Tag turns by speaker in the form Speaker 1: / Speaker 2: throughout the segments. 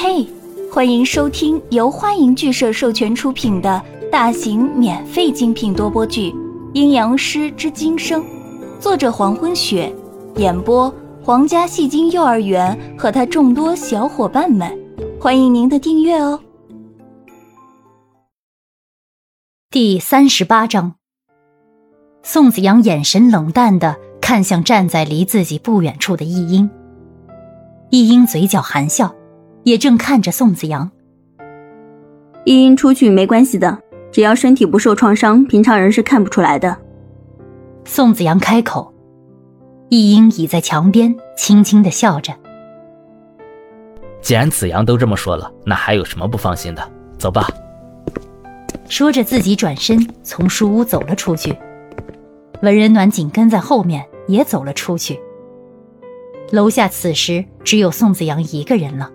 Speaker 1: 嘿，欢迎收听由欢迎剧社授权出品的大型免费精品多播剧《阴阳师之今生》，作者黄昏雪，演播皇家戏精幼儿园和他众多小伙伴们。欢迎您的订阅哦。
Speaker 2: 第三十八章，宋子阳眼神冷淡的看向站在离自己不远处的易英，易英嘴角含笑。也正看着宋子阳，
Speaker 3: 依英出去没关系的，只要身体不受创伤，平常人是看不出来的。
Speaker 2: 宋子阳开口，一英倚在墙边，轻轻的笑着。
Speaker 4: 既然子阳都这么说了，那还有什么不放心的？走吧。
Speaker 2: 说着，自己转身从书屋走了出去，文人暖紧跟在后面，也走了出去。楼下此时只有宋子阳一个人了。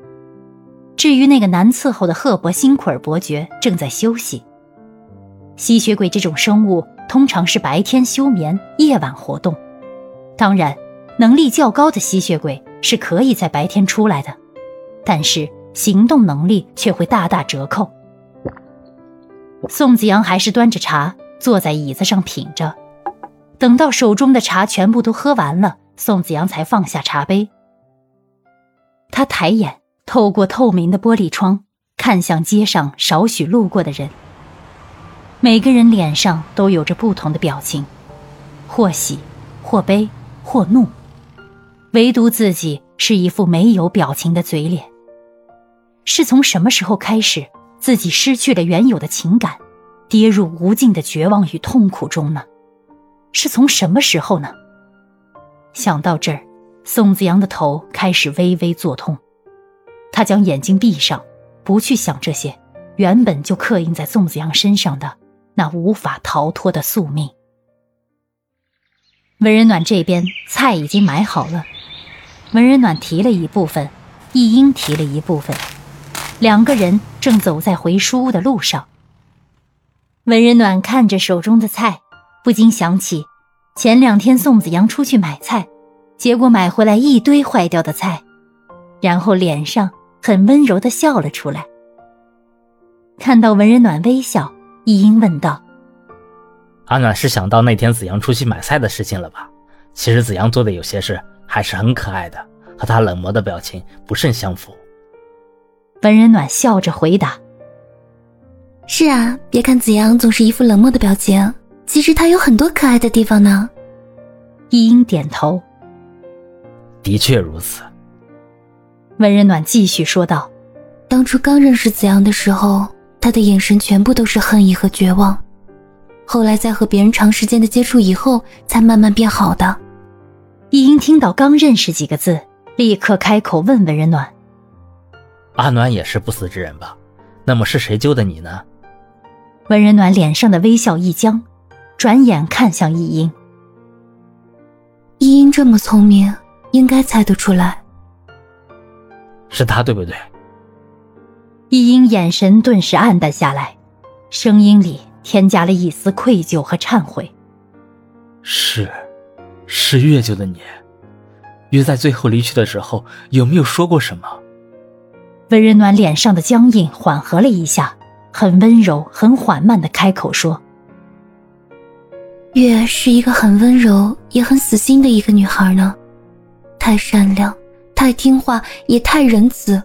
Speaker 2: 至于那个难伺候的赫伯辛库尔伯爵，正在休息。吸血鬼这种生物通常是白天休眠，夜晚活动。当然，能力较高的吸血鬼是可以在白天出来的，但是行动能力却会大打折扣。宋子阳还是端着茶坐在椅子上品着，等到手中的茶全部都喝完了，宋子阳才放下茶杯。他抬眼。透过透明的玻璃窗，看向街上少许路过的人。每个人脸上都有着不同的表情，或喜，或悲，或怒，唯独自己是一副没有表情的嘴脸。是从什么时候开始，自己失去了原有的情感，跌入无尽的绝望与痛苦中呢？是从什么时候呢？想到这儿，宋子阳的头开始微微作痛。他将眼睛闭上，不去想这些原本就刻印在宋子阳身上的那无法逃脱的宿命。文人暖这边菜已经买好了，文人暖提了一部分，一英提了一部分，两个人正走在回书屋的路上。文人暖看着手中的菜，不禁想起前两天宋子阳出去买菜，结果买回来一堆坏掉的菜，然后脸上。很温柔的笑了出来。看到文人暖微笑，易英问道：“
Speaker 4: 阿暖是想到那天子阳出去买菜的事情了吧？其实子阳做的有些事还是很可爱的，和他冷漠的表情不甚相符。”
Speaker 2: 文人暖笑着回答：“
Speaker 5: 是啊，别看子阳总是一副冷漠的表情，其实他有很多可爱的地方呢。”
Speaker 2: 易英点头：“
Speaker 4: 的确如此。”
Speaker 2: 温人暖继续说道：“
Speaker 5: 当初刚认识子阳的时候，他的眼神全部都是恨意和绝望。后来在和别人长时间的接触以后，才慢慢变好的。”
Speaker 2: 易英听到“刚认识”几个字，立刻开口问温人暖：“
Speaker 4: 阿暖也是不死之人吧？那么是谁救的你呢？”
Speaker 2: 温人暖脸上的微笑一僵，转眼看向易英：“
Speaker 5: 易英这么聪明，应该猜得出来。”
Speaker 4: 是他对不对？
Speaker 2: 一英眼神顿时暗淡下来，声音里添加了一丝愧疚和忏悔。
Speaker 4: 是，是月救的你。月在最后离去的时候有没有说过什么？
Speaker 2: 温仁暖脸上的僵硬缓和了一下，很温柔、很缓慢的开口说：“
Speaker 5: 月是一个很温柔也很死心的一个女孩呢，太善良。”太听话也太仁慈。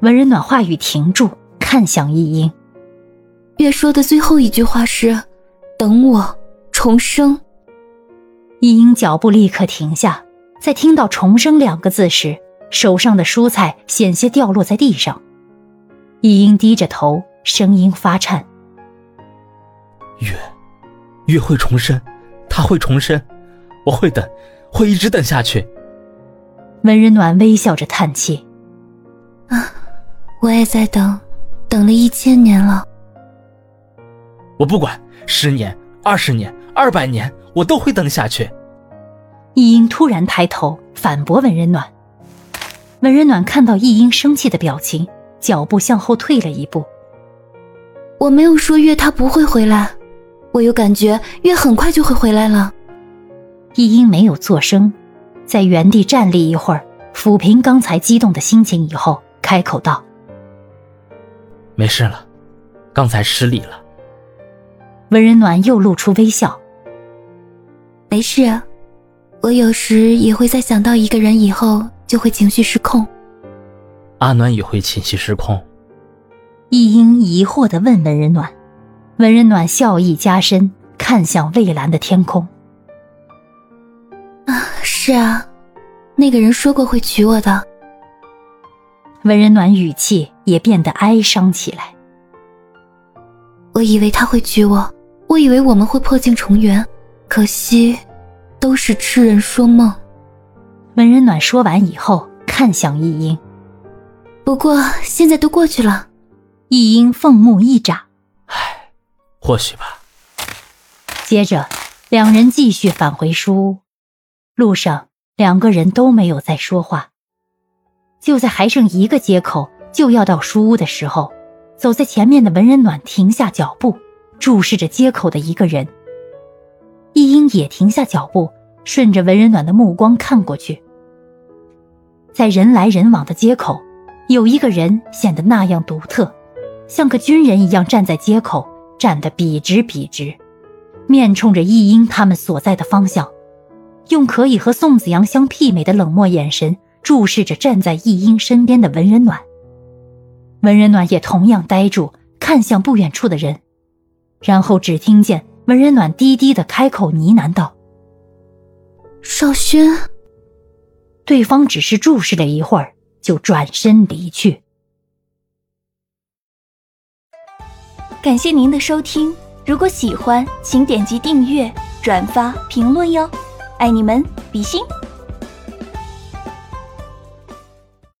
Speaker 2: 文人暖话语停住，看向易英。
Speaker 5: 月说的最后一句话是：“等我重生。”
Speaker 2: 易英脚步立刻停下，在听到“重生”两个字时，手上的蔬菜险些掉落在地上。易英低着头，声音发颤：“
Speaker 4: 月，月会重生，他会重生，我会等，会一直等下去。”
Speaker 2: 温人暖微笑着叹气：“
Speaker 5: 啊，我也在等，等了一千年了。
Speaker 4: 我不管，十年、二十年、二百年，我都会等下去。”
Speaker 2: 易英突然抬头反驳文人暖。文人暖看到易英生气的表情，脚步向后退了一步：“
Speaker 5: 我没有说月他不会回来，我有感觉月很快就会回来了。”
Speaker 2: 易英没有作声。在原地站立一会儿，抚平刚才激动的心情以后，开口道：“
Speaker 4: 没事了，刚才失礼了。”
Speaker 2: 文人暖又露出微笑：“
Speaker 5: 没事，我有时也会在想到一个人以后就会情绪失控。”
Speaker 4: 阿暖也会情绪失控。
Speaker 2: 一英疑惑的问文人暖，文人暖笑意加深，看向蔚蓝的天空：“
Speaker 5: 啊，是啊，那个人说过会娶我的。”
Speaker 2: 文人暖语气也变得哀伤起来。
Speaker 5: 我以为他会娶我，我以为我们会破镜重圆，可惜，都是痴人说梦。
Speaker 2: 文人暖说完以后，看向易英。
Speaker 5: 不过现在都过去了。
Speaker 2: 易英凤目一眨，
Speaker 4: 唉，或许吧。
Speaker 2: 接着，两人继续返回书屋。路上，两个人都没有再说话。就在还剩一个街口就要到书屋的时候，走在前面的文人暖停下脚步，注视着街口的一个人。易英也停下脚步，顺着文人暖的目光看过去，在人来人往的街口。有一个人显得那样独特，像个军人一样站在街口，站得笔直笔直，面冲着易英他们所在的方向，用可以和宋子阳相媲美的冷漠眼神注视着站在易英身边的文人暖。文人暖也同样呆住，看向不远处的人，然后只听见文人暖低低的开口呢喃道：“
Speaker 5: 少轩。”
Speaker 2: 对方只是注视了一会儿。就转身离去。
Speaker 1: 感谢您的收听，如果喜欢，请点击订阅、转发、评论哟，爱你们，比心。